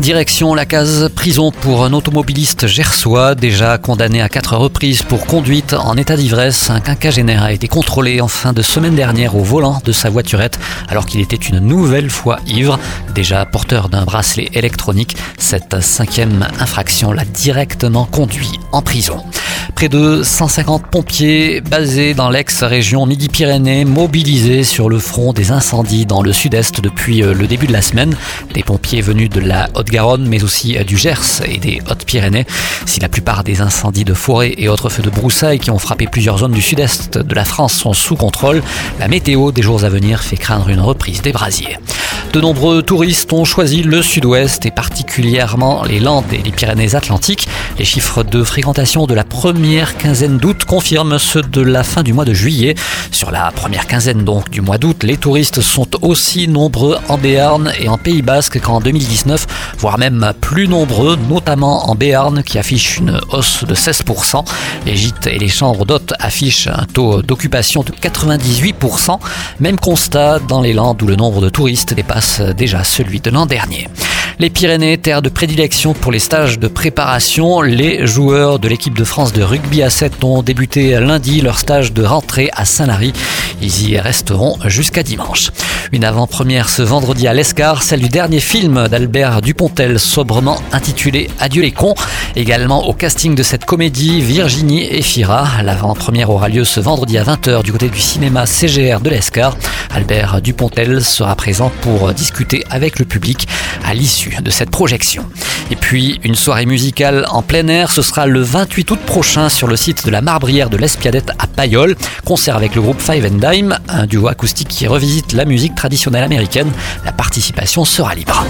Direction la case prison pour un automobiliste gersois déjà condamné à quatre reprises pour conduite en état d'ivresse. Un quinquagénaire a été contrôlé en fin de semaine dernière au volant de sa voiturette alors qu'il était une nouvelle fois ivre. Déjà porteur d'un bracelet électronique, cette cinquième infraction l'a directement conduit en prison. Près de 150 pompiers basés dans l'ex-région Midi-Pyrénées mobilisés sur le front des incendies dans le sud-est depuis euh, le début de la semaine. Des pompiers venus de la Haute-Garonne mais aussi euh, du Gers et des Hautes-Pyrénées. Si la plupart des incendies de forêt et autres feux de broussailles qui ont frappé plusieurs zones du sud-est de la France sont sous contrôle, la météo des jours à venir fait craindre une reprise des brasiers. De nombreux touristes ont choisi le sud-ouest et particulièrement les Landes et les Pyrénées-Atlantiques. Les chiffres de fréquentation de la première quinzaine d'août confirment ceux de la fin du mois de juillet. Sur la première quinzaine donc du mois d'août, les touristes sont aussi nombreux en Béarn et en Pays Basque qu'en 2019, voire même plus nombreux, notamment en Béarn qui affiche une hausse de 16%. Les gîtes et les chambres d'hôtes affichent un taux d'occupation de 98%. Même constat dans les Landes où le nombre de touristes dépasse déjà celui de l'an dernier. Les Pyrénées, terre de prédilection pour les stages de préparation, les joueurs de l'équipe de France de rugby à 7 ont débuté lundi leur stage de rentrée à Saint-Lary. Ils y resteront jusqu'à dimanche. Une avant-première ce vendredi à l'Escar, celle du dernier film d'Albert Dupontel, sobrement intitulé Adieu les cons. Également au casting de cette comédie, Virginie et Fira. L'avant-première aura lieu ce vendredi à 20h du côté du cinéma CGR de l'Escar. Albert Dupontel sera présent pour discuter avec le public à l'issue de cette projection. Et puis une soirée musicale en plein air, ce sera le 28 août prochain sur le site de la Marbrière de l'Espiadette à Payol. Concert avec le groupe Five and Dime, un duo acoustique qui revisite la musique traditionnelle américaine. La participation sera libre.